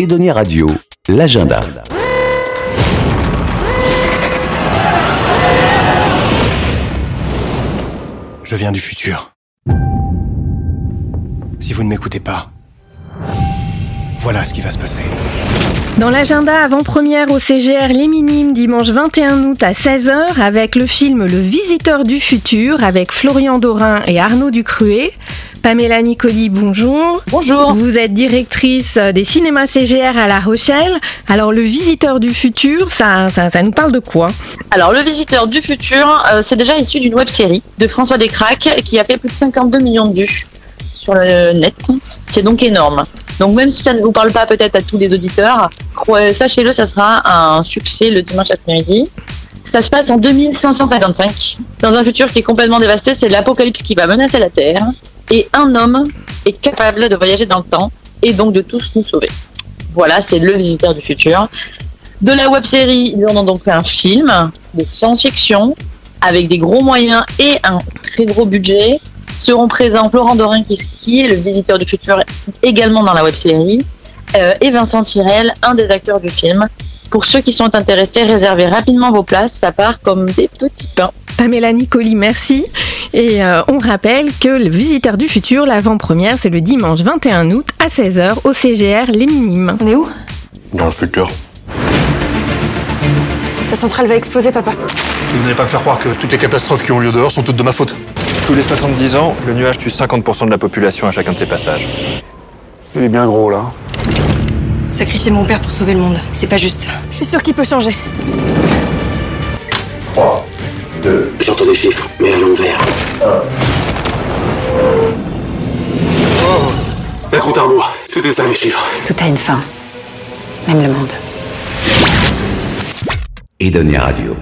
Edonia Radio, l'agenda. Je viens du futur. Si vous ne m'écoutez pas, voilà ce qui va se passer. Dans l'agenda avant-première au CGR Les Minimes dimanche 21 août à 16h avec le film Le Visiteur du futur avec Florian Dorin et Arnaud Ducruet. Pamela Nicoli, bonjour. Bonjour. Vous êtes directrice des cinémas CGR à La Rochelle. Alors, le visiteur du futur, ça, ça, ça nous parle de quoi? Alors, le visiteur du futur, euh, c'est déjà issu d'une web série de François Descraques qui a fait plus de 52 millions de vues sur le net. C'est donc énorme. Donc, même si ça ne vous parle pas peut-être à tous les auditeurs, sachez-le, ça sera un succès le dimanche après-midi. Ça se passe en 2555, dans un futur qui est complètement dévasté. C'est l'apocalypse qui va menacer la Terre et un homme est capable de voyager dans le temps et donc de tous nous sauver. Voilà, c'est le visiteur du futur. De la web série, ils en ont donc fait un film de science-fiction avec des gros moyens et un très gros budget. Seront présents Florent Dorin qui est le visiteur du futur également dans la web série euh, et Vincent Tirel, un des acteurs du film. Pour ceux qui sont intéressés, réservez rapidement vos places, ça part comme des petits pains. Pamela Nicoli, merci. Et euh, on rappelle que le Visiteur du Futur, l'avant-première, c'est le dimanche 21 août à 16h au CGR Les Minimes. On est où? Dans le futur. Ta centrale va exploser, papa. Vous n'allez pas me faire croire que toutes les catastrophes qui ont lieu dehors sont toutes de ma faute. Tous les 70 ans, le nuage tue 50% de la population à chacun de ses passages. Il est bien gros là. Sacrifier mon père pour sauver le monde, c'est pas juste. Je suis sûre qu'il peut changer. 3, 2, J'entends des chiffres, mais à compte à rebours. C'était ça les chiffres. Tout a une fin. Même le monde. Edonia Radio.